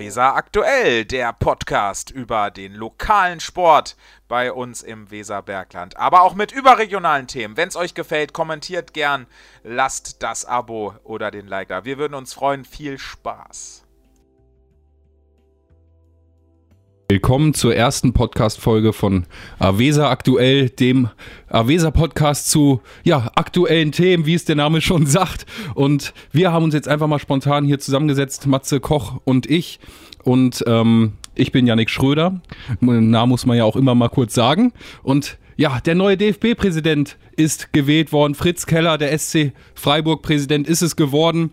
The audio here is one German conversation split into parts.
Weser aktuell, der Podcast über den lokalen Sport bei uns im Weserbergland, aber auch mit überregionalen Themen. Wenn es euch gefällt, kommentiert gern, lasst das Abo oder den Like da. Wir würden uns freuen. Viel Spaß. Willkommen zur ersten Podcast-Folge von Avesa Aktuell, dem Avesa-Podcast zu ja, aktuellen Themen, wie es der Name schon sagt. Und wir haben uns jetzt einfach mal spontan hier zusammengesetzt, Matze Koch und ich. Und ähm, ich bin Yannick Schröder. Namen muss man ja auch immer mal kurz sagen. Und ja, der neue DFB-Präsident ist gewählt worden. Fritz Keller, der SC Freiburg-Präsident, ist es geworden.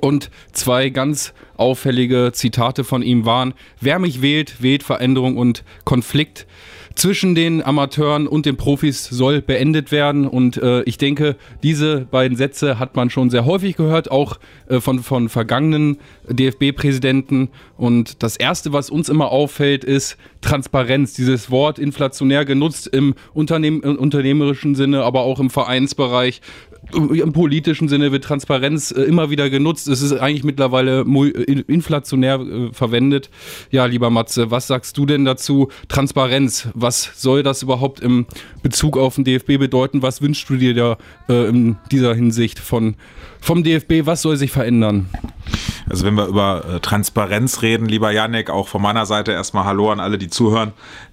Und zwei ganz auffällige Zitate von ihm waren, wer mich wählt, wählt Veränderung und Konflikt zwischen den Amateuren und den Profis soll beendet werden. Und äh, ich denke, diese beiden Sätze hat man schon sehr häufig gehört, auch äh, von, von vergangenen DFB-Präsidenten. Und das Erste, was uns immer auffällt, ist Transparenz. Dieses Wort inflationär genutzt im Unternehm unternehmerischen Sinne, aber auch im Vereinsbereich im politischen Sinne wird Transparenz äh, immer wieder genutzt. Es ist eigentlich mittlerweile inflationär äh, verwendet. Ja, lieber Matze, was sagst du denn dazu? Transparenz, was soll das überhaupt im Bezug auf den DFB bedeuten? Was wünschst du dir da äh, in dieser Hinsicht von, vom DFB? Was soll sich verändern? Also wenn wir über äh, Transparenz reden, lieber Janik, auch von meiner Seite erstmal Hallo an alle, die zuhören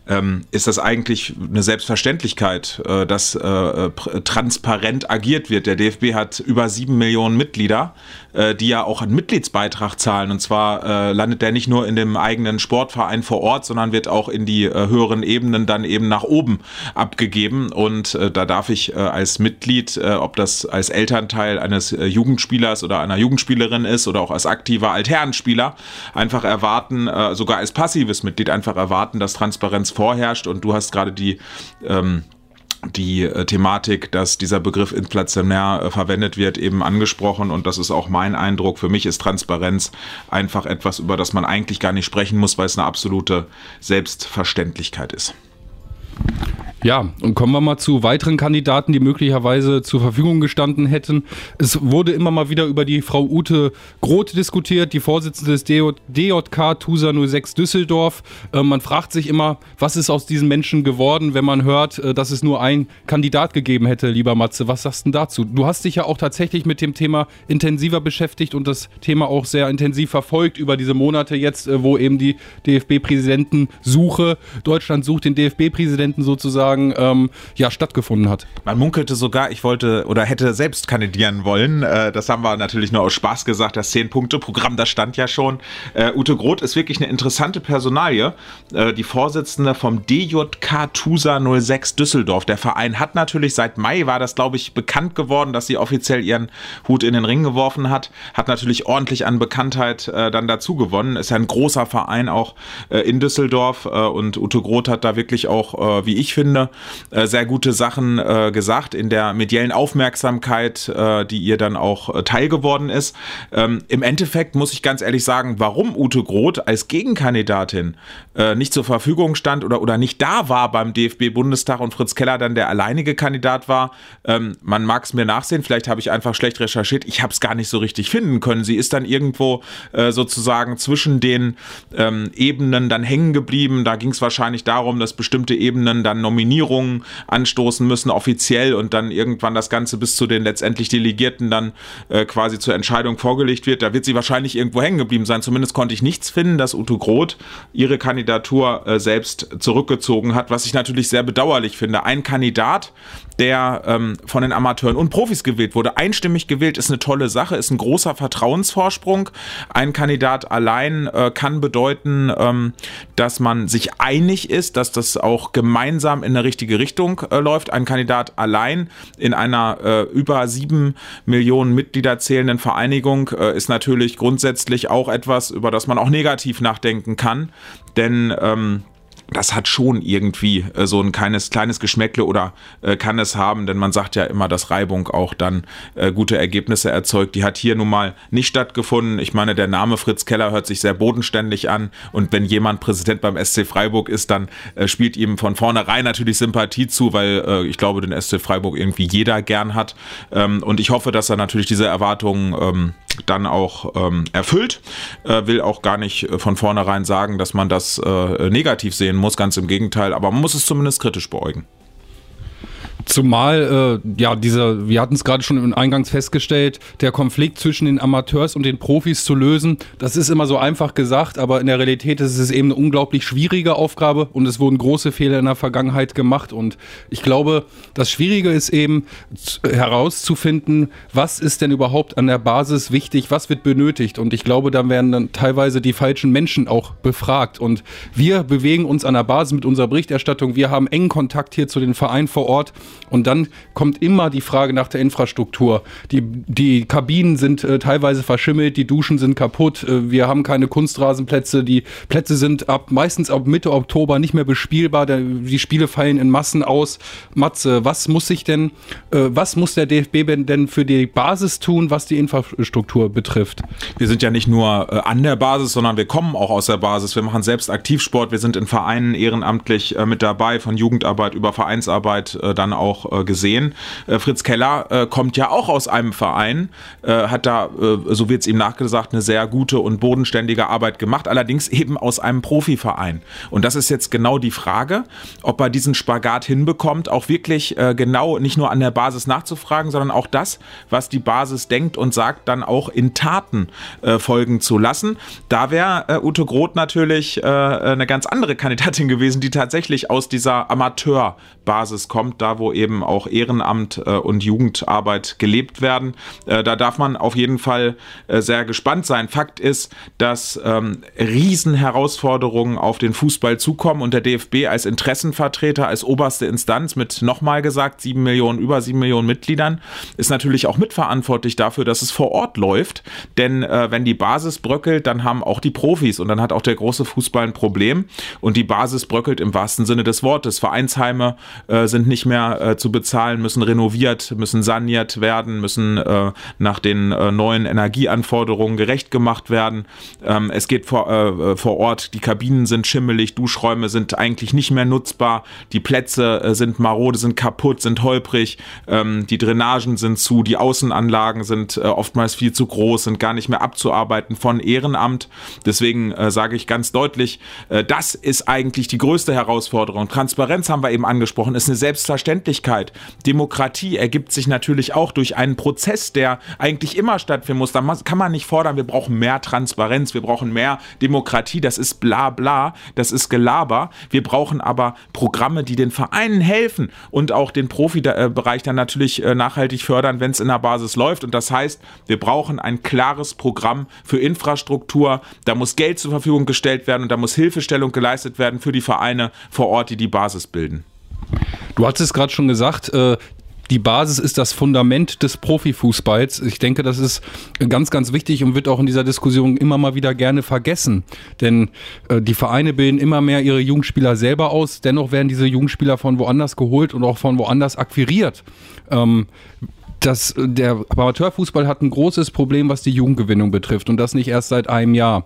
ähm, ist das eigentlich eine Selbstverständlichkeit, äh, dass äh, äh transparent agiert wird. Der DFB hat über sieben Millionen Mitglieder, äh, die ja auch einen Mitgliedsbeitrag zahlen. Und zwar äh, landet der nicht nur in dem eigenen Sportverein vor Ort, sondern wird auch in die äh, höheren Ebenen dann eben nach oben abgegeben. Und da darf ich als Mitglied, ob das als Elternteil eines Jugendspielers oder einer Jugendspielerin ist oder auch als aktiver Altherrenspieler, einfach erwarten, sogar als passives Mitglied einfach erwarten, dass Transparenz vorherrscht und du hast gerade die ähm, die äh, Thematik, dass dieser Begriff inflationär äh, verwendet wird, eben angesprochen und das ist auch mein Eindruck. Für mich ist Transparenz einfach etwas, über das man eigentlich gar nicht sprechen muss, weil es eine absolute Selbstverständlichkeit ist. Ja, und kommen wir mal zu weiteren Kandidaten, die möglicherweise zur Verfügung gestanden hätten. Es wurde immer mal wieder über die Frau Ute Groth diskutiert, die Vorsitzende des DJK TUSA 06 Düsseldorf. Äh, man fragt sich immer, was ist aus diesen Menschen geworden, wenn man hört, äh, dass es nur einen Kandidat gegeben hätte, lieber Matze. Was sagst du dazu? Du hast dich ja auch tatsächlich mit dem Thema intensiver beschäftigt und das Thema auch sehr intensiv verfolgt über diese Monate jetzt, äh, wo eben die DFB-Präsidentensuche, Deutschland sucht den DFB-Präsidenten sozusagen, sozusagen ähm, ja, stattgefunden hat. Man munkelte sogar, ich wollte oder hätte selbst kandidieren wollen. Äh, das haben wir natürlich nur aus Spaß gesagt. Das 10-Punkte-Programm, das stand ja schon. Äh, Ute Groth ist wirklich eine interessante Personalie. Äh, die Vorsitzende vom DJK TUSA 06 Düsseldorf. Der Verein hat natürlich seit Mai, war das glaube ich, bekannt geworden, dass sie offiziell ihren Hut in den Ring geworfen hat. Hat natürlich ordentlich an Bekanntheit äh, dann dazu gewonnen. Ist ja ein großer Verein auch äh, in Düsseldorf äh, und Ute Groth hat da wirklich auch, wie ich finde, äh, sehr gute Sachen äh, gesagt in der mediellen Aufmerksamkeit, äh, die ihr dann auch äh, teil geworden ist. Ähm, Im Endeffekt muss ich ganz ehrlich sagen, warum Ute Groth als Gegenkandidatin nicht zur Verfügung stand oder, oder nicht da war beim DFB-Bundestag und Fritz Keller dann der alleinige Kandidat war. Ähm, man mag es mir nachsehen, vielleicht habe ich einfach schlecht recherchiert. Ich habe es gar nicht so richtig finden können. Sie ist dann irgendwo sozusagen zwischen den ähm, Ebenen dann hängen geblieben. Da ging es wahrscheinlich darum, dass bestimmte Ebenen dann nominiert Nominierungen anstoßen müssen, offiziell, und dann irgendwann das Ganze bis zu den letztendlich Delegierten dann äh, quasi zur Entscheidung vorgelegt wird. Da wird sie wahrscheinlich irgendwo hängen geblieben sein. Zumindest konnte ich nichts finden, dass Ute Groth ihre Kandidatur äh, selbst zurückgezogen hat, was ich natürlich sehr bedauerlich finde. Ein Kandidat, der ähm, von den Amateuren und Profis gewählt wurde, einstimmig gewählt, ist eine tolle Sache, ist ein großer Vertrauensvorsprung. Ein Kandidat allein äh, kann bedeuten, ähm, dass man sich einig ist, dass das auch gemeinsam in eine richtige Richtung äh, läuft. Ein Kandidat allein in einer äh, über sieben Millionen Mitglieder zählenden Vereinigung äh, ist natürlich grundsätzlich auch etwas, über das man auch negativ nachdenken kann. Denn ähm, das hat schon irgendwie äh, so ein kleines, kleines Geschmäckle oder äh, kann es haben, denn man sagt ja immer, dass Reibung auch dann äh, gute Ergebnisse erzeugt. Die hat hier nun mal nicht stattgefunden. Ich meine, der Name Fritz Keller hört sich sehr bodenständig an und wenn jemand Präsident beim SC Freiburg ist, dann äh, spielt ihm von vornherein natürlich Sympathie zu, weil äh, ich glaube, den SC Freiburg irgendwie jeder gern hat. Ähm, und ich hoffe, dass er natürlich diese Erwartungen ähm, dann auch ähm, erfüllt. Äh, will auch gar nicht von vornherein sagen, dass man das äh, negativ sehen muss, ganz im Gegenteil, aber man muss es zumindest kritisch beäugen. Zumal, äh, ja, dieser, wir hatten es gerade schon Eingangs festgestellt, der Konflikt zwischen den Amateurs und den Profis zu lösen, das ist immer so einfach gesagt, aber in der Realität ist es eben eine unglaublich schwierige Aufgabe und es wurden große Fehler in der Vergangenheit gemacht. Und ich glaube, das Schwierige ist eben herauszufinden, was ist denn überhaupt an der Basis wichtig, was wird benötigt. Und ich glaube, da werden dann teilweise die falschen Menschen auch befragt. Und wir bewegen uns an der Basis mit unserer Berichterstattung. Wir haben engen Kontakt hier zu den Vereinen vor Ort. Und dann kommt immer die Frage nach der Infrastruktur. Die, die Kabinen sind äh, teilweise verschimmelt, die Duschen sind kaputt, äh, wir haben keine Kunstrasenplätze, die Plätze sind ab meistens ab Mitte Oktober nicht mehr bespielbar, der, die Spiele fallen in Massen aus. Matze, was muss sich denn, äh, was muss der DFB denn für die Basis tun, was die Infrastruktur betrifft? Wir sind ja nicht nur äh, an der Basis, sondern wir kommen auch aus der Basis. Wir machen selbst Aktivsport, wir sind in Vereinen ehrenamtlich äh, mit dabei, von Jugendarbeit über Vereinsarbeit äh, dann auch äh, gesehen. Äh, Fritz Keller äh, kommt ja auch aus einem Verein, äh, hat da, äh, so wird es ihm nachgesagt, eine sehr gute und bodenständige Arbeit gemacht, allerdings eben aus einem Profiverein. Und das ist jetzt genau die Frage, ob er diesen Spagat hinbekommt, auch wirklich genau nicht nur an der Basis nachzufragen, sondern auch das, was die Basis denkt und sagt, dann auch in Taten folgen zu lassen. Da wäre Ute Groth natürlich eine ganz andere Kandidatin gewesen, die tatsächlich aus dieser Amateurbasis kommt, da wo eben auch Ehrenamt äh, und Jugendarbeit gelebt werden. Äh, da darf man auf jeden Fall äh, sehr gespannt sein. Fakt ist, dass ähm, Riesenherausforderungen auf den Fußball zukommen und der DFB als Interessenvertreter, als oberste Instanz mit nochmal gesagt sieben Millionen, über sieben Millionen Mitgliedern, ist natürlich auch mitverantwortlich dafür, dass es vor Ort läuft. Denn äh, wenn die Basis bröckelt, dann haben auch die Profis und dann hat auch der große Fußball ein Problem. Und die Basis bröckelt im wahrsten Sinne des Wortes. Vereinsheime äh, sind nicht mehr äh, zu bezahlen, müssen renoviert, müssen saniert werden, müssen äh, nach den äh, neuen Energieanforderungen gerecht gemacht werden. Ähm, es geht vor, äh, vor Ort, die Kabinen sind schimmelig, Duschräume sind eigentlich nicht mehr nutzbar, die Plätze äh, sind marode, sind kaputt, sind holprig, ähm, die Drainagen sind zu, die Außenanlagen sind äh, oftmals viel zu groß, sind gar nicht mehr abzuarbeiten von Ehrenamt. Deswegen äh, sage ich ganz deutlich, äh, das ist eigentlich die größte Herausforderung. Transparenz haben wir eben angesprochen, ist eine Selbstverständlichkeit. Demokratie ergibt sich natürlich auch durch einen Prozess, der eigentlich immer stattfinden muss. Da kann man nicht fordern, wir brauchen mehr Transparenz, wir brauchen mehr Demokratie. Das ist bla bla, das ist Gelaber. Wir brauchen aber Programme, die den Vereinen helfen und auch den Profibereich dann natürlich äh, nachhaltig fördern, wenn es in der Basis läuft. Und das heißt, wir brauchen ein klares Programm für Infrastruktur. Da muss Geld zur Verfügung gestellt werden und da muss Hilfestellung geleistet werden für die Vereine vor Ort, die die Basis bilden. Du hast es gerade schon gesagt, äh, die Basis ist das Fundament des Profifußballs. Ich denke, das ist ganz, ganz wichtig und wird auch in dieser Diskussion immer mal wieder gerne vergessen. Denn äh, die Vereine bilden immer mehr ihre Jugendspieler selber aus. Dennoch werden diese Jugendspieler von woanders geholt und auch von woanders akquiriert. Ähm, das, der Amateurfußball hat ein großes Problem, was die Jugendgewinnung betrifft und das nicht erst seit einem Jahr.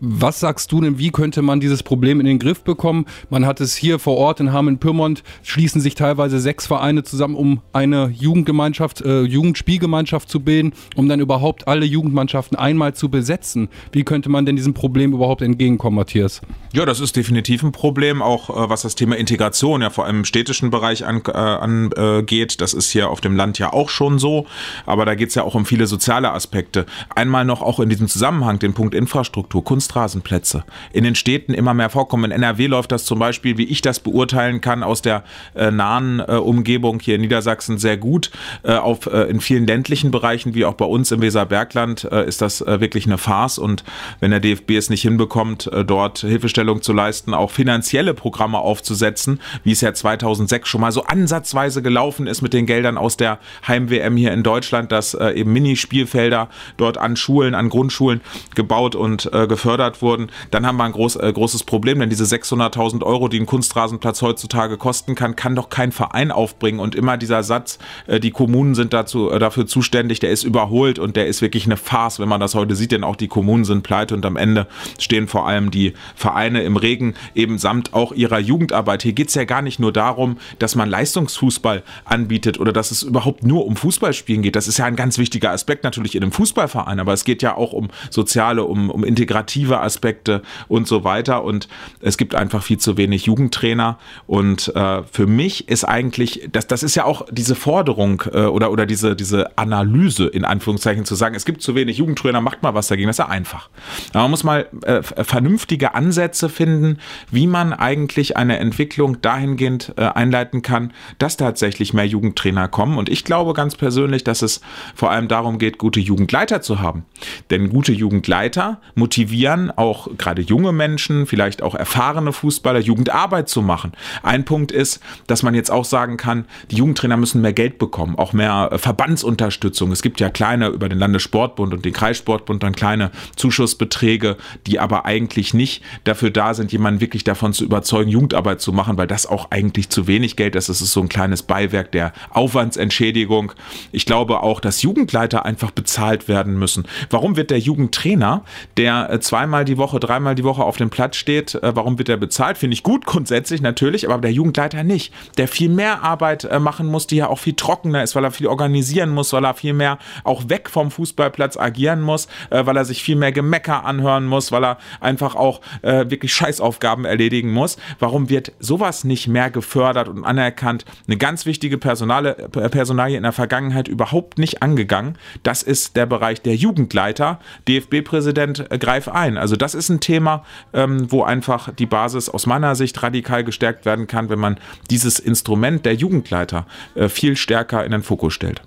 Was sagst du denn, wie könnte man dieses Problem in den Griff bekommen? Man hat es hier vor Ort in Hameln-Pyrmont, schließen sich teilweise sechs Vereine zusammen, um eine Jugendgemeinschaft, äh, Jugendspielgemeinschaft zu bilden, um dann überhaupt alle Jugendmannschaften einmal zu besetzen. Wie könnte man denn diesem Problem überhaupt entgegenkommen, Matthias? Ja, das ist definitiv ein Problem, auch äh, was das Thema Integration ja vor allem im städtischen Bereich angeht. An, äh, das ist hier auf dem Land ja auch schon schon so, aber da geht es ja auch um viele soziale Aspekte. Einmal noch auch in diesem Zusammenhang den Punkt Infrastruktur, Kunstrasenplätze. In den Städten immer mehr vorkommen. In NRW läuft das zum Beispiel, wie ich das beurteilen kann, aus der äh, nahen äh, Umgebung hier in Niedersachsen sehr gut. Äh, auf, äh, in vielen ländlichen Bereichen, wie auch bei uns im Weserbergland, äh, ist das äh, wirklich eine Farce. Und wenn der DFB es nicht hinbekommt, dort Hilfestellung zu leisten, auch finanzielle Programme aufzusetzen, wie es ja 2006 schon mal so ansatzweise gelaufen ist mit den Geldern aus der Heim-WM WM hier in Deutschland, dass äh, eben Minispielfelder dort an Schulen, an Grundschulen gebaut und äh, gefördert wurden. Dann haben wir ein groß, äh, großes Problem, denn diese 600.000 Euro, die ein Kunstrasenplatz heutzutage kosten kann, kann doch kein Verein aufbringen. Und immer dieser Satz, äh, die Kommunen sind dazu, äh, dafür zuständig, der ist überholt und der ist wirklich eine Farce, wenn man das heute sieht, denn auch die Kommunen sind pleite und am Ende stehen vor allem die Vereine im Regen, eben samt auch ihrer Jugendarbeit. Hier geht es ja gar nicht nur darum, dass man Leistungsfußball anbietet oder dass es überhaupt nur um Fußball Fußballspielen geht. Das ist ja ein ganz wichtiger Aspekt natürlich in einem Fußballverein, aber es geht ja auch um soziale, um, um integrative Aspekte und so weiter. Und es gibt einfach viel zu wenig Jugendtrainer. Und äh, für mich ist eigentlich, das, das ist ja auch diese Forderung äh, oder, oder diese, diese Analyse in Anführungszeichen zu sagen, es gibt zu wenig Jugendtrainer, macht mal was dagegen. Das ist ja einfach. Aber man muss mal äh, vernünftige Ansätze finden, wie man eigentlich eine Entwicklung dahingehend äh, einleiten kann, dass tatsächlich mehr Jugendtrainer kommen. Und ich glaube ganz persönlich, dass es vor allem darum geht, gute Jugendleiter zu haben. Denn gute Jugendleiter motivieren auch gerade junge Menschen, vielleicht auch erfahrene Fußballer, Jugendarbeit zu machen. Ein Punkt ist, dass man jetzt auch sagen kann, die Jugendtrainer müssen mehr Geld bekommen, auch mehr äh, Verbandsunterstützung. Es gibt ja kleine über den Landessportbund und den Kreissportbund dann kleine Zuschussbeträge, die aber eigentlich nicht dafür da sind, jemanden wirklich davon zu überzeugen, Jugendarbeit zu machen, weil das auch eigentlich zu wenig Geld ist. Es ist so ein kleines Beiwerk der Aufwandsentschädigung. Ich glaube auch, dass Jugendleiter einfach bezahlt werden müssen. Warum wird der Jugendtrainer, der äh, zweimal die Woche, dreimal die Woche auf dem Platz steht, äh, warum wird er bezahlt? Finde ich gut grundsätzlich natürlich, aber der Jugendleiter nicht. Der viel mehr Arbeit äh, machen muss, die ja auch viel trockener ist, weil er viel organisieren muss, weil er viel mehr auch weg vom Fußballplatz agieren muss, weil er sich viel mehr Gemecker anhören muss, weil er einfach auch wirklich Scheißaufgaben erledigen muss. Warum wird sowas nicht mehr gefördert und anerkannt? Eine ganz wichtige Personale, Personalie in der Vergangenheit überhaupt nicht angegangen. Das ist der Bereich der Jugendleiter. DFB-Präsident äh, greif ein. Also das ist ein Thema, ähm, wo einfach die Basis aus meiner Sicht radikal gestärkt werden kann, wenn man dieses Instrument der Jugendleiter äh, viel stärker in den Fokus stellt.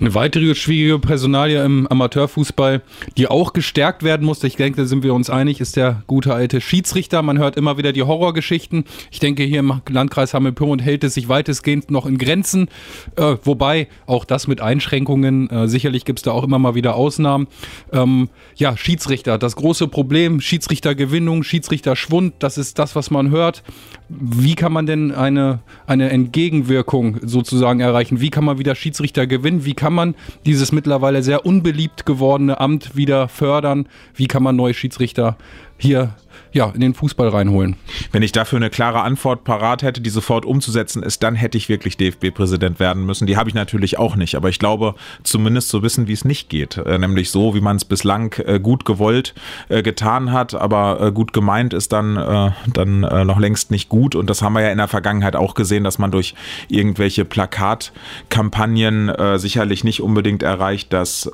Eine weitere schwierige Personalie im Amateurfußball, die auch gestärkt werden muss, ich denke, da sind wir uns einig, ist der gute alte Schiedsrichter. Man hört immer wieder die Horrorgeschichten. Ich denke, hier im Landkreis Hammelpyrmont hält es sich weitestgehend noch in Grenzen, äh, wobei auch das mit Einschränkungen, äh, sicherlich gibt es da auch immer mal wieder Ausnahmen. Ähm, ja, Schiedsrichter, das große Problem, Schiedsrichtergewinnung, Schiedsrichterschwund, das ist das, was man hört. Wie kann man denn eine, eine Entgegenwirkung sozusagen erreichen? Wie kann man wieder Schiedsrichter gewinnen? Wie kann kann man dieses mittlerweile sehr unbeliebt gewordene Amt wieder fördern? Wie kann man neue Schiedsrichter hier ja, in den Fußball reinholen. Wenn ich dafür eine klare Antwort parat hätte, die sofort umzusetzen ist, dann hätte ich wirklich DFB-Präsident werden müssen. Die habe ich natürlich auch nicht, aber ich glaube zumindest zu wissen, wie es nicht geht. Äh, nämlich so, wie man es bislang äh, gut gewollt äh, getan hat, aber gut gemeint ist dann, dann noch längst nicht gut. Und das haben wir ja in der Vergangenheit auch gesehen, dass man durch irgendwelche Plakatkampagnen sicherlich nicht unbedingt erreicht, dass,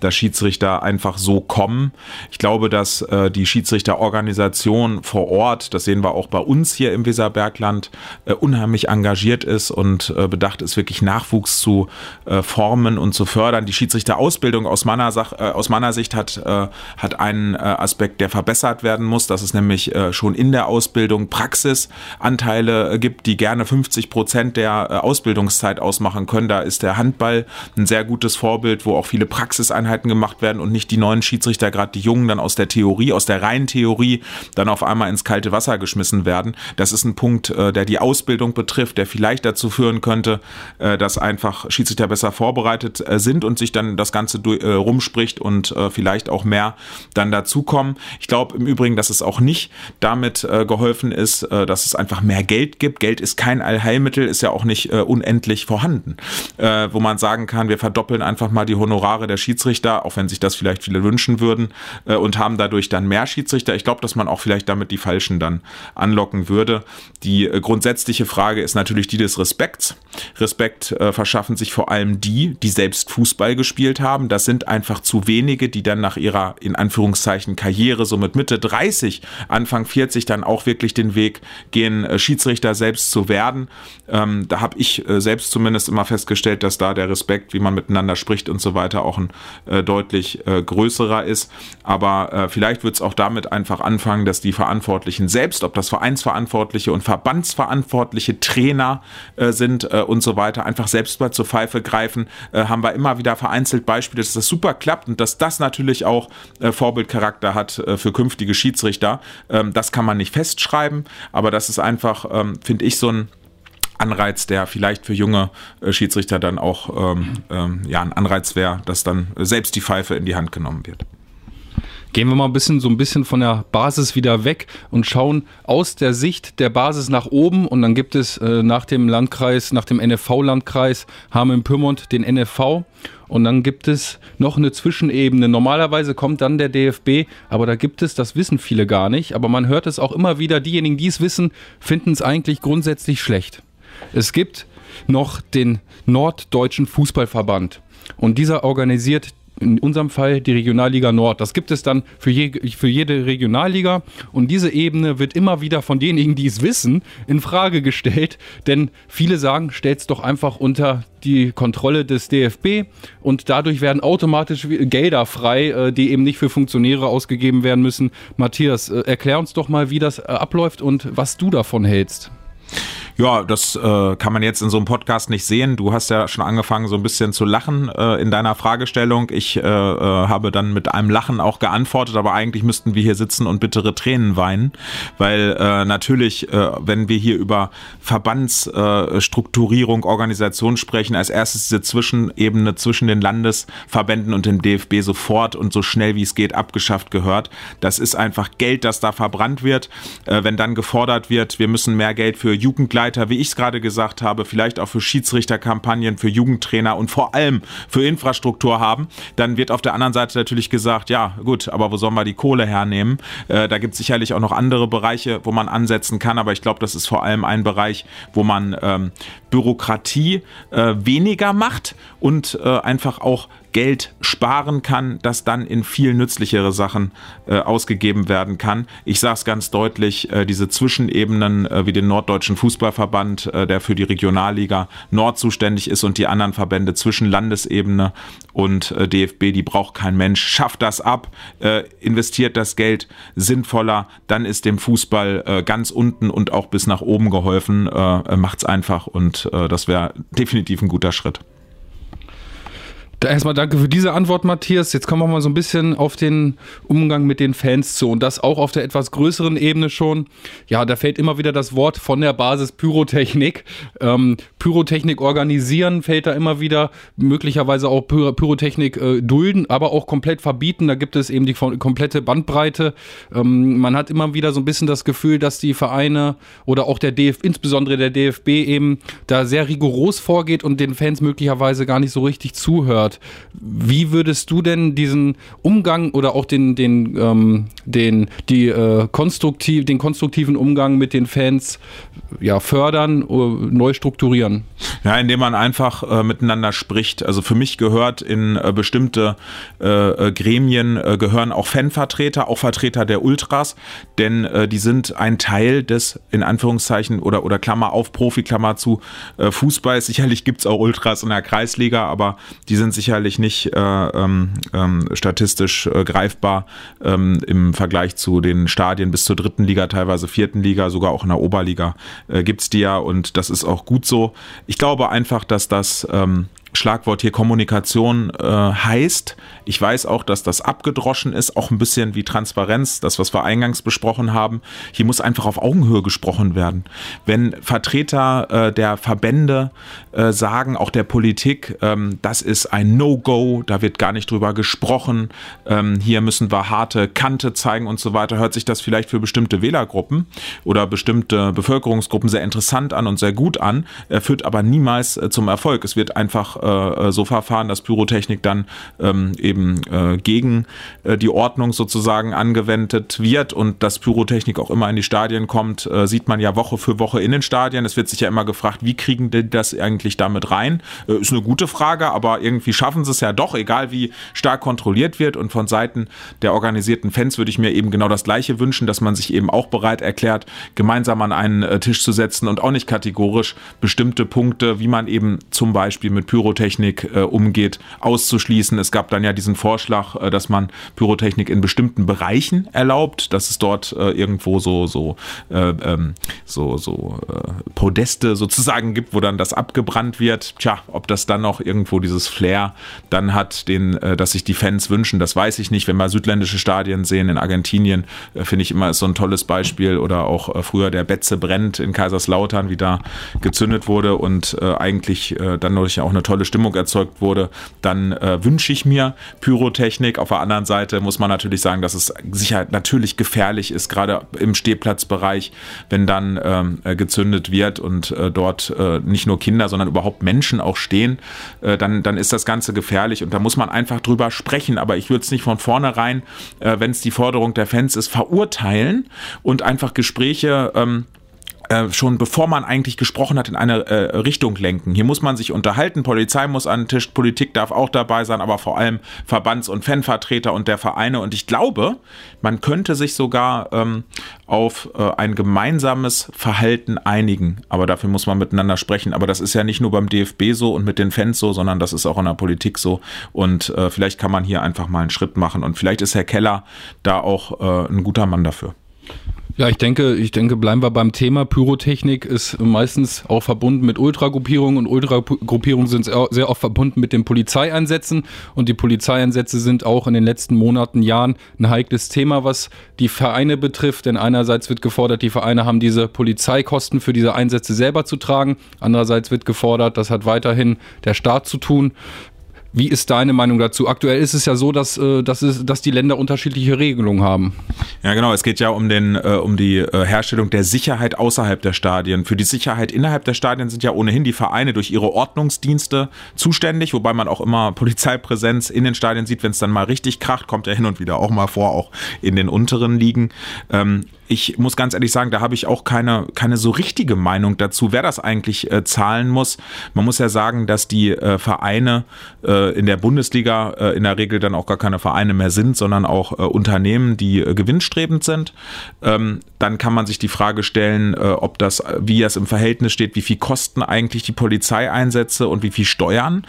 dass Schiedsrichter einfach so kommen. Ich glaube, dass die Schiedsrichterorganisation Organisation vor Ort, das sehen wir auch bei uns hier im Weserbergland, äh, unheimlich engagiert ist und äh, bedacht ist, wirklich Nachwuchs zu äh, formen und zu fördern. Die Schiedsrichterausbildung aus meiner, Sach aus meiner Sicht hat, hat einen Aspekt, der verbessert werden muss, dass es nämlich schon in der Ausbildung Praxisanteile gibt, die gerne 50 Prozent der Ausbildungszeit ausmachen können. Da ist der Handball ein sehr gutes Vorbild, wo auch viele Praxiseinheiten gemacht werden und nicht die neuen Schiedsrichter, gerade die Jungen, dann aus der Theorie, aus der reinen Theorie dann auf einmal ins kalte Wasser geschmissen werden. Das ist ein Punkt, äh, der die Ausbildung betrifft, der vielleicht dazu führen könnte, äh, dass einfach Schiedsrichter besser vorbereitet äh, sind und sich dann das Ganze rumspricht und vielleicht auch mehr dann dazukommen. Ich glaube im Übrigen, dass es auch nicht damit geholfen ist, dass es einfach mehr Geld gibt. Geld ist kein Allheilmittel, ist ja auch nicht unendlich vorhanden. Wo man sagen kann, wir verdoppeln einfach mal die Honorare der Schiedsrichter, auch wenn sich das vielleicht viele wünschen würden, und haben dadurch dann mehr Schiedsrichter. Ich glaube, dass man auch vielleicht damit die Falschen dann anlocken würde. Die äh, grundsätzliche Frage ist natürlich die des Respekts. Respekt äh, verschaffen sich vor allem die, die selbst Fußball gespielt haben. Das sind einfach zu wenige, die dann nach ihrer, in Anführungszeichen, Karriere, so mit Mitte 30, Anfang 40 dann auch wirklich den Weg gehen, äh, Schiedsrichter selbst zu werden. Ähm, da habe ich äh, selbst zumindest immer festgestellt, dass da der Respekt, wie man miteinander spricht und so weiter, auch ein äh, deutlich größerer ist. Aber vielleicht wird es auch damit einfach anfangen, anfangen, dass die Verantwortlichen selbst, ob das Vereinsverantwortliche und Verbandsverantwortliche Trainer äh, sind äh, und so weiter, einfach selbst mal zur Pfeife greifen, äh, haben wir immer wieder vereinzelt Beispiele, dass das super klappt und dass das natürlich auch äh, Vorbildcharakter hat äh, für künftige Schiedsrichter. Ähm, das kann man nicht festschreiben, aber das ist einfach, ähm, finde ich, so ein Anreiz, der vielleicht für junge äh, Schiedsrichter dann auch ähm, ähm, ja, ein Anreiz wäre, dass dann selbst die Pfeife in die Hand genommen wird. Gehen wir mal ein bisschen so ein bisschen von der Basis wieder weg und schauen aus der Sicht der Basis nach oben und dann gibt es äh, nach dem Landkreis, nach dem NFV-Landkreis Hameln-Pyrmont den NFV und dann gibt es noch eine Zwischenebene. Normalerweise kommt dann der DFB, aber da gibt es, das wissen viele gar nicht, aber man hört es auch immer wieder, diejenigen, die es wissen, finden es eigentlich grundsätzlich schlecht. Es gibt noch den Norddeutschen Fußballverband und dieser organisiert in unserem Fall die Regionalliga Nord. Das gibt es dann für, je, für jede Regionalliga und diese Ebene wird immer wieder von denjenigen, die es wissen, in Frage gestellt, denn viele sagen, stellt es doch einfach unter die Kontrolle des DFB und dadurch werden automatisch Gelder frei, äh, die eben nicht für Funktionäre ausgegeben werden müssen. Matthias, äh, erklär uns doch mal, wie das äh, abläuft und was du davon hältst. Ja, das äh, kann man jetzt in so einem Podcast nicht sehen. Du hast ja schon angefangen, so ein bisschen zu lachen äh, in deiner Fragestellung. Ich äh, äh, habe dann mit einem Lachen auch geantwortet, aber eigentlich müssten wir hier sitzen und bittere Tränen weinen, weil äh, natürlich, äh, wenn wir hier über Verbandsstrukturierung, Organisation sprechen, als erstes diese Zwischenebene zwischen den Landesverbänden und dem DFB sofort und so schnell wie es geht abgeschafft gehört. Das ist einfach Geld, das da verbrannt wird. Wenn dann gefordert wird, wir müssen mehr Geld für Jugendleiter Begleiter, wie ich es gerade gesagt habe, vielleicht auch für Schiedsrichterkampagnen, für Jugendtrainer und vor allem für Infrastruktur haben, dann wird auf der anderen Seite natürlich gesagt, ja gut, aber wo sollen wir die Kohle hernehmen? Äh, da gibt es sicherlich auch noch andere Bereiche, wo man ansetzen kann, aber ich glaube, das ist vor allem ein Bereich, wo man ähm, Bürokratie äh, weniger macht und äh, einfach auch Geld sparen kann, das dann in viel nützlichere Sachen äh, ausgegeben werden kann. Ich sage es ganz deutlich, äh, diese Zwischenebenen äh, wie den Norddeutschen Fußballverband, äh, der für die Regionalliga Nord zuständig ist und die anderen Verbände zwischen Landesebene und äh, DFB, die braucht kein Mensch. Schafft das ab, äh, investiert das Geld sinnvoller, dann ist dem Fußball ganz unten und auch bis nach oben geholfen. Macht's einfach und das wäre definitiv ein guter Schritt. Erstmal danke für diese Antwort, Matthias. Jetzt kommen wir mal so ein bisschen auf den Umgang mit den Fans zu und das auch auf der etwas größeren Ebene schon. Ja, da fällt immer wieder das Wort von der Basis Pyrotechnik. Ähm, Pyrotechnik organisieren fällt da immer wieder, möglicherweise auch Py Pyrotechnik äh, dulden, aber auch komplett verbieten. Da gibt es eben die komplette Bandbreite. Ähm, man hat immer wieder so ein bisschen das Gefühl, dass die Vereine oder auch der DF, insbesondere der DFB eben da sehr rigoros vorgeht und den Fans möglicherweise gar nicht so richtig zuhört. Wie würdest du denn diesen Umgang oder auch den, den, ähm, den, die, äh, konstruktiv, den konstruktiven Umgang mit den Fans ja, fördern, uh, neu strukturieren? Ja, indem man einfach äh, miteinander spricht. Also für mich gehört in äh, bestimmte äh, äh, Gremien äh, gehören auch Fanvertreter, auch Vertreter der Ultras, denn die sind ein Teil des, in Anführungszeichen, oder, oder Klammer auf, Profi, Klammer zu, Fußballs. Sicherlich gibt es auch Ultras in der Kreisliga, aber die sind sicherlich nicht äh, ähm, ähm, statistisch äh, greifbar ähm, im Vergleich zu den Stadien bis zur dritten Liga, teilweise vierten Liga, sogar auch in der Oberliga äh, gibt es die ja und das ist auch gut so. Ich glaube einfach, dass das ähm, Schlagwort hier Kommunikation äh, heißt. Ich weiß auch, dass das abgedroschen ist, auch ein bisschen wie Transparenz, das, was wir eingangs besprochen haben. Hier muss einfach auf Augenhöhe gesprochen werden. Wenn Vertreter äh, der Verbände äh, sagen, auch der Politik, ähm, das ist ein No-Go, da wird gar nicht drüber gesprochen, ähm, hier müssen wir harte Kante zeigen und so weiter, hört sich das vielleicht für bestimmte Wählergruppen oder bestimmte Bevölkerungsgruppen sehr interessant an und sehr gut an, führt aber niemals äh, zum Erfolg. Es wird einfach äh, so verfahren, dass Pyrotechnik dann ähm, eben äh, gegen äh, die Ordnung sozusagen angewendet wird und dass Pyrotechnik auch immer in die Stadien kommt, äh, sieht man ja Woche für Woche in den Stadien. Es wird sich ja immer gefragt, wie kriegen die das eigentlich damit rein? Äh, ist eine gute Frage, aber irgendwie schaffen sie es ja doch, egal wie stark kontrolliert wird. Und von Seiten der organisierten Fans würde ich mir eben genau das Gleiche wünschen, dass man sich eben auch bereit erklärt, gemeinsam an einen äh, Tisch zu setzen und auch nicht kategorisch bestimmte Punkte, wie man eben zum Beispiel mit Pyrotechnik Pyrotechnik äh, umgeht, auszuschließen. Es gab dann ja diesen Vorschlag, äh, dass man Pyrotechnik in bestimmten Bereichen erlaubt, dass es dort äh, irgendwo so so äh, ähm, so so äh, Podeste sozusagen gibt, wo dann das abgebrannt wird. Tja, ob das dann noch irgendwo dieses Flair dann hat, den, äh, dass sich die Fans wünschen, das weiß ich nicht. Wenn wir südländische Stadien sehen in Argentinien, finde ich immer ist so ein tolles Beispiel oder auch früher der Betze brennt in Kaiserslautern, wie da gezündet wurde und eigentlich dann natürlich auch eine tolle tolle Stimmung erzeugt wurde, dann äh, wünsche ich mir Pyrotechnik. Auf der anderen Seite muss man natürlich sagen, dass es sicher natürlich gefährlich ist, gerade im Stehplatzbereich, wenn dann ähm, äh, gezündet wird und äh, dort äh, nicht nur Kinder, sondern überhaupt Menschen auch stehen, äh, dann, dann ist das Ganze gefährlich und da muss man einfach drüber sprechen. Aber ich würde es nicht von vornherein, äh, wenn es die Forderung der Fans ist, verurteilen und einfach Gespräche ähm, äh, schon bevor man eigentlich gesprochen hat, in eine äh, Richtung lenken. Hier muss man sich unterhalten, Polizei muss an den Tisch, Politik darf auch dabei sein, aber vor allem Verbands- und Fanvertreter und der Vereine. Und ich glaube, man könnte sich sogar ähm, auf äh, ein gemeinsames Verhalten einigen. Aber dafür muss man miteinander sprechen. Aber das ist ja nicht nur beim DFB so und mit den Fans so, sondern das ist auch in der Politik so. Und äh, vielleicht kann man hier einfach mal einen Schritt machen. Und vielleicht ist Herr Keller da auch äh, ein guter Mann dafür. Ja, ich denke, ich denke, bleiben wir beim Thema. Pyrotechnik ist meistens auch verbunden mit Ultragruppierungen und Ultragruppierungen sind sehr oft verbunden mit den Polizeieinsätzen und die Polizeieinsätze sind auch in den letzten Monaten, Jahren ein heikles Thema, was die Vereine betrifft, denn einerseits wird gefordert, die Vereine haben diese Polizeikosten für diese Einsätze selber zu tragen, andererseits wird gefordert, das hat weiterhin der Staat zu tun. Wie ist deine Meinung dazu? Aktuell ist es ja so, dass, äh, dass, es, dass die Länder unterschiedliche Regelungen haben. Ja, genau. Es geht ja um, den, äh, um die äh, Herstellung der Sicherheit außerhalb der Stadien. Für die Sicherheit innerhalb der Stadien sind ja ohnehin die Vereine durch ihre Ordnungsdienste zuständig, wobei man auch immer Polizeipräsenz in den Stadien sieht, wenn es dann mal richtig kracht, kommt ja hin und wieder auch mal vor, auch in den unteren Ligen. Ähm, ich muss ganz ehrlich sagen, da habe ich auch keine, keine so richtige Meinung dazu, wer das eigentlich äh, zahlen muss. Man muss ja sagen, dass die Vereine äh, in der Bundesliga äh, in der Regel dann auch gar keine Vereine mehr sind, sondern auch äh, Unternehmen, die äh, gewinnstrebend sind. Ähm, dann kann man sich die Frage stellen, ob das, wie es im Verhältnis steht, wie viel kosten eigentlich die Polizeieinsätze und wie viel Steuern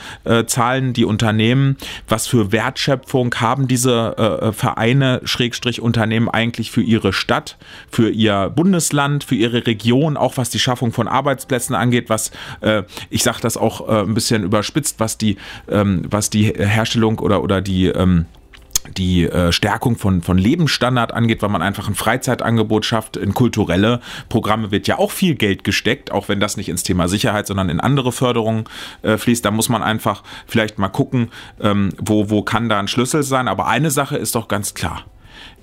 zahlen die Unternehmen, was für Wertschöpfung haben diese Vereine, Schrägstrich Unternehmen eigentlich für ihre Stadt für ihr Bundesland, für ihre Region, auch was die Schaffung von Arbeitsplätzen angeht, was äh, ich sage das auch äh, ein bisschen überspitzt, was die, ähm, was die Herstellung oder, oder die ähm, die äh, Stärkung von, von Lebensstandard angeht, weil man einfach ein Freizeitangebot schafft. In kulturelle Programme wird ja auch viel Geld gesteckt, auch wenn das nicht ins Thema Sicherheit, sondern in andere Förderungen äh, fließt. Da muss man einfach vielleicht mal gucken, ähm, wo, wo kann da ein Schlüssel sein. Aber eine Sache ist doch ganz klar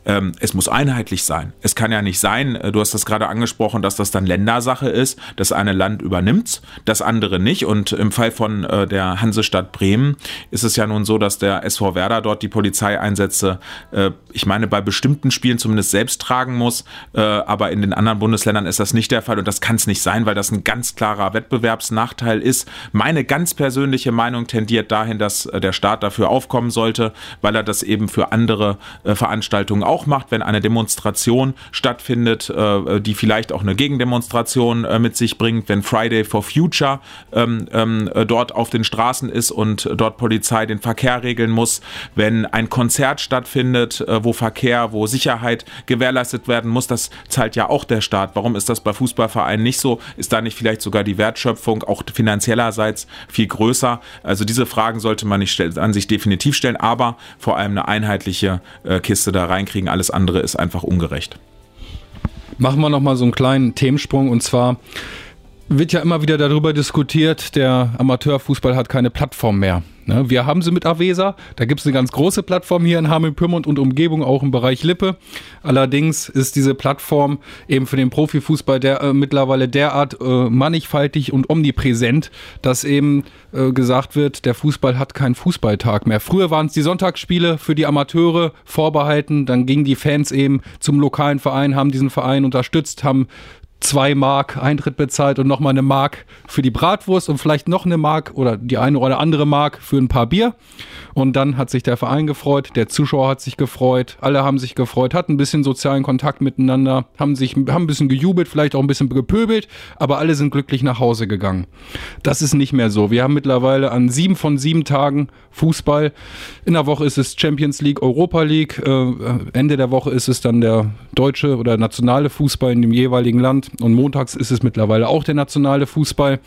ähm, es muss einheitlich sein. Es kann ja nicht sein, äh, du hast das gerade angesprochen, dass das dann Ländersache ist, das eine Land übernimmt, das andere nicht. Und im Fall von äh, der Hansestadt Bremen ist es ja nun so, dass der SV Werder dort die Polizeieinsätze, äh, ich meine, bei bestimmten Spielen zumindest selbst tragen muss, äh, aber in den anderen Bundesländern ist das nicht der Fall und das kann es nicht sein, weil das ein ganz klarer Wettbewerbsnachteil ist. Meine ganz persönliche Meinung tendiert dahin, dass äh, der Staat dafür aufkommen sollte, weil er das eben für andere äh, Veranstaltungen auch macht, wenn eine Demonstration stattfindet, äh, die vielleicht auch eine Gegendemonstration äh, mit sich bringt, wenn Friday for Future ähm, ähm, äh, dort auf den Straßen ist und dort Polizei den Verkehr regeln muss, wenn ein Konzert stattfindet, äh, wo Verkehr, wo Sicherheit gewährleistet werden muss, das zahlt ja auch der Staat. Warum ist das bei Fußballvereinen nicht so? Ist da nicht vielleicht sogar die Wertschöpfung auch finanziellerseits viel größer? Also diese Fragen sollte man nicht an sich definitiv stellen, aber vor allem eine einheitliche äh, Kiste da reinkriegen kriegen. Alles andere ist einfach ungerecht. Machen wir nochmal so einen kleinen Themensprung und zwar wird ja immer wieder darüber diskutiert, der Amateurfußball hat keine Plattform mehr. Ne? Wir haben sie mit Avesa, da gibt es eine ganz große Plattform hier in Hameln-Pyrmont und Umgebung, auch im Bereich Lippe. Allerdings ist diese Plattform eben für den Profifußball der, äh, mittlerweile derart äh, mannigfaltig und omnipräsent, dass eben äh, gesagt wird, der Fußball hat keinen Fußballtag mehr. Früher waren es die Sonntagsspiele für die Amateure vorbehalten, dann gingen die Fans eben zum lokalen Verein, haben diesen Verein unterstützt, haben zwei Mark Eintritt bezahlt und nochmal eine Mark für die Bratwurst und vielleicht noch eine Mark oder die eine oder andere Mark für ein paar Bier. Und dann hat sich der Verein gefreut, der Zuschauer hat sich gefreut, alle haben sich gefreut, hatten ein bisschen sozialen Kontakt miteinander, haben sich haben ein bisschen gejubelt, vielleicht auch ein bisschen gepöbelt, aber alle sind glücklich nach Hause gegangen. Das ist nicht mehr so. Wir haben mittlerweile an sieben von sieben Tagen Fußball. In der Woche ist es Champions League, Europa League. Äh, Ende der Woche ist es dann der deutsche oder nationale Fußball in dem jeweiligen Land. Und montags ist es mittlerweile auch der nationale Fußball.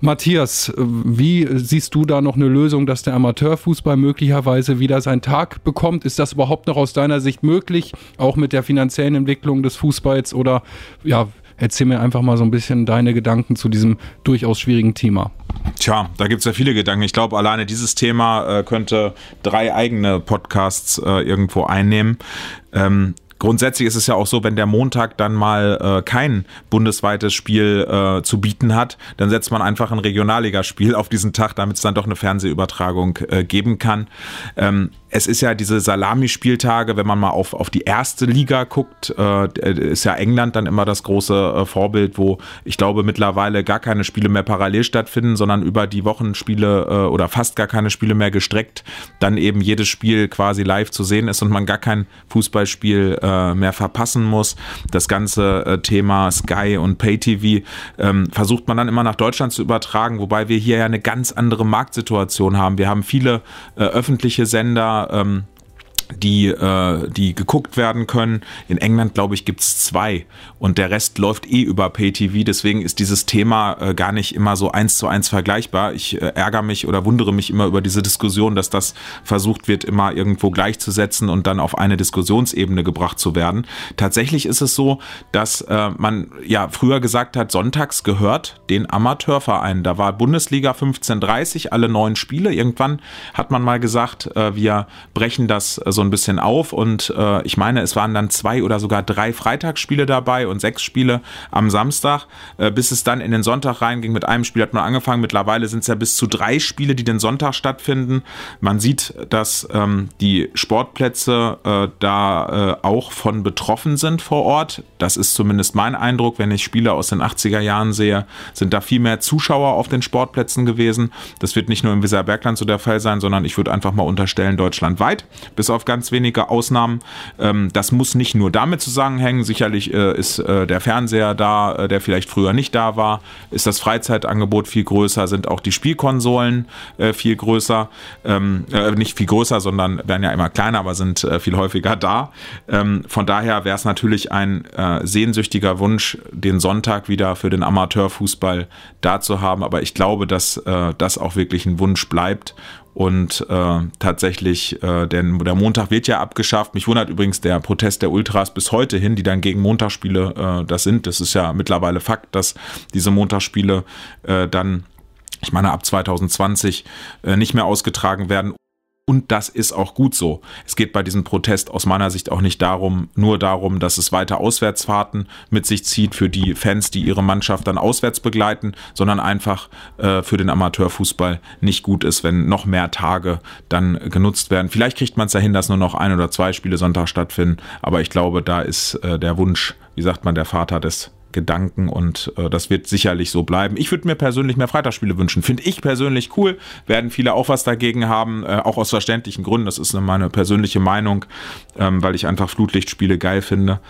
Matthias, wie siehst du da noch eine Lösung, dass der Amateurfußball möglicherweise wieder seinen Tag bekommt? Ist das überhaupt noch aus deiner Sicht möglich, auch mit der finanziellen Entwicklung des Fußballs? Oder ja, erzähl mir einfach mal so ein bisschen deine Gedanken zu diesem durchaus schwierigen Thema. Tja, da gibt es ja viele Gedanken. Ich glaube, alleine dieses Thema äh, könnte drei eigene Podcasts äh, irgendwo einnehmen. Ähm, Grundsätzlich ist es ja auch so, wenn der Montag dann mal äh, kein bundesweites Spiel äh, zu bieten hat, dann setzt man einfach ein Regionalligaspiel auf diesen Tag, damit es dann doch eine Fernsehübertragung äh, geben kann. Ähm, es ist ja diese Salamispieltage, wenn man mal auf, auf die erste Liga guckt, äh, ist ja England dann immer das große äh, Vorbild, wo ich glaube mittlerweile gar keine Spiele mehr parallel stattfinden, sondern über die Wochenspiele äh, oder fast gar keine Spiele mehr gestreckt, dann eben jedes Spiel quasi live zu sehen ist und man gar kein Fußballspiel äh, mehr verpassen muss. Das ganze äh, Thema Sky und PayTV ähm, versucht man dann immer nach Deutschland zu übertragen, wobei wir hier ja eine ganz andere Marktsituation haben. Wir haben viele äh, öffentliche Sender, ähm, die, äh, die geguckt werden können. In England, glaube ich, gibt's zwei und der Rest läuft eh über Pay-TV. Deswegen ist dieses Thema äh, gar nicht immer so eins zu eins vergleichbar. Ich äh, ärgere mich oder wundere mich immer über diese Diskussion, dass das versucht wird, immer irgendwo gleichzusetzen und dann auf eine Diskussionsebene gebracht zu werden. Tatsächlich ist es so, dass äh, man ja früher gesagt hat, sonntags gehört den Amateurvereinen. Da war Bundesliga 15:30, alle neun Spiele. Irgendwann hat man mal gesagt, äh, wir brechen das so ein bisschen auf und äh, ich meine, es waren dann zwei oder sogar drei Freitagsspiele dabei und sechs Spiele am Samstag, äh, bis es dann in den Sonntag reinging. Mit einem Spiel hat man angefangen. Mittlerweile sind es ja bis zu drei Spiele, die den Sonntag stattfinden. Man sieht, dass ähm, die Sportplätze äh, da äh, auch von betroffen sind vor Ort. Das ist zumindest mein Eindruck. Wenn ich Spiele aus den 80er Jahren sehe, sind da viel mehr Zuschauer auf den Sportplätzen gewesen. Das wird nicht nur im Weserbergland so der Fall sein, sondern ich würde einfach mal unterstellen, deutschlandweit. Bis auf ganz wenige Ausnahmen. Ähm, das muss nicht nur damit zusammenhängen. Sicherlich äh, ist äh, der Fernseher da, äh, der vielleicht früher nicht da war. Ist das Freizeitangebot viel größer? Sind auch die Spielkonsolen äh, viel größer? Ähm, äh, nicht viel größer, sondern werden ja immer kleiner, aber sind äh, viel häufiger da. Ähm, von daher wäre es natürlich ein sehnsüchtiger Wunsch, den Sonntag wieder für den Amateurfußball da zu haben. Aber ich glaube, dass das auch wirklich ein Wunsch bleibt und äh, tatsächlich, äh, denn der Montag wird ja abgeschafft. Mich wundert übrigens der Protest der Ultras bis heute hin, die dann gegen Montagsspiele äh, das sind. Das ist ja mittlerweile Fakt, dass diese Montagsspiele äh, dann ich meine, ab 2020 äh, nicht mehr ausgetragen werden. Und das ist auch gut so. Es geht bei diesem Protest aus meiner Sicht auch nicht darum, nur darum, dass es weiter Auswärtsfahrten mit sich zieht für die Fans, die ihre Mannschaft dann auswärts begleiten, sondern einfach äh, für den Amateurfußball nicht gut ist, wenn noch mehr Tage dann genutzt werden. Vielleicht kriegt man es dahin, dass nur noch ein oder zwei Spiele Sonntag stattfinden, aber ich glaube, da ist äh, der Wunsch, wie sagt man, der Vater des Gedanken und äh, das wird sicherlich so bleiben. Ich würde mir persönlich mehr Freitagsspiele wünschen. Finde ich persönlich cool. Werden viele auch was dagegen haben, äh, auch aus verständlichen Gründen. Das ist meine persönliche Meinung, ähm, weil ich einfach Flutlichtspiele geil finde.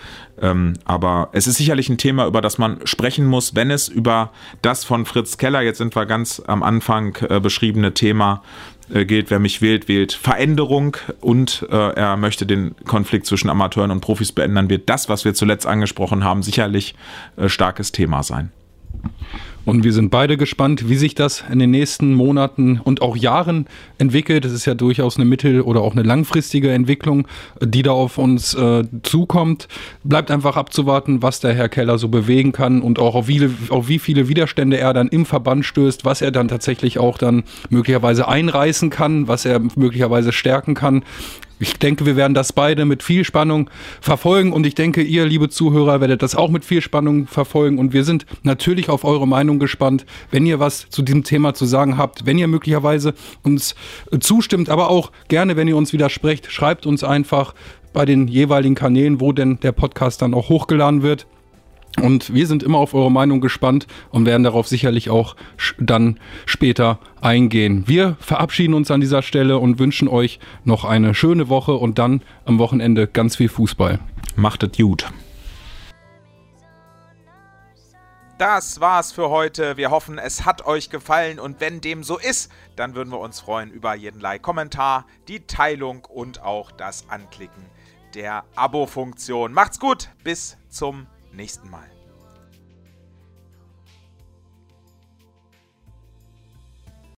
Ähm, aber es ist sicherlich ein Thema, über das man sprechen muss, wenn es über das von Fritz Keller, jetzt sind wir ganz am Anfang äh, beschriebene Thema äh, gilt, wer mich wählt, wählt Veränderung und äh, er möchte den Konflikt zwischen Amateuren und Profis beenden, wird das, was wir zuletzt angesprochen haben, sicherlich äh, starkes Thema sein. Und wir sind beide gespannt, wie sich das in den nächsten Monaten und auch Jahren entwickelt. Das ist ja durchaus eine mittel- oder auch eine langfristige Entwicklung, die da auf uns äh, zukommt. Bleibt einfach abzuwarten, was der Herr Keller so bewegen kann und auch auf wie, auf wie viele Widerstände er dann im Verband stößt, was er dann tatsächlich auch dann möglicherweise einreißen kann, was er möglicherweise stärken kann. Ich denke, wir werden das beide mit viel Spannung verfolgen. Und ich denke, ihr, liebe Zuhörer, werdet das auch mit viel Spannung verfolgen. Und wir sind natürlich auf eure Meinung gespannt, wenn ihr was zu diesem Thema zu sagen habt, wenn ihr möglicherweise uns zustimmt, aber auch gerne, wenn ihr uns widersprecht, schreibt uns einfach bei den jeweiligen Kanälen, wo denn der Podcast dann auch hochgeladen wird. Und wir sind immer auf eure Meinung gespannt und werden darauf sicherlich auch dann später eingehen. Wir verabschieden uns an dieser Stelle und wünschen euch noch eine schöne Woche und dann am Wochenende ganz viel Fußball. Macht es gut. Das war's für heute. Wir hoffen, es hat euch gefallen und wenn dem so ist, dann würden wir uns freuen über jeden Like-Kommentar, die Teilung und auch das Anklicken der Abo-Funktion. Macht's gut, bis zum nächsten Mal.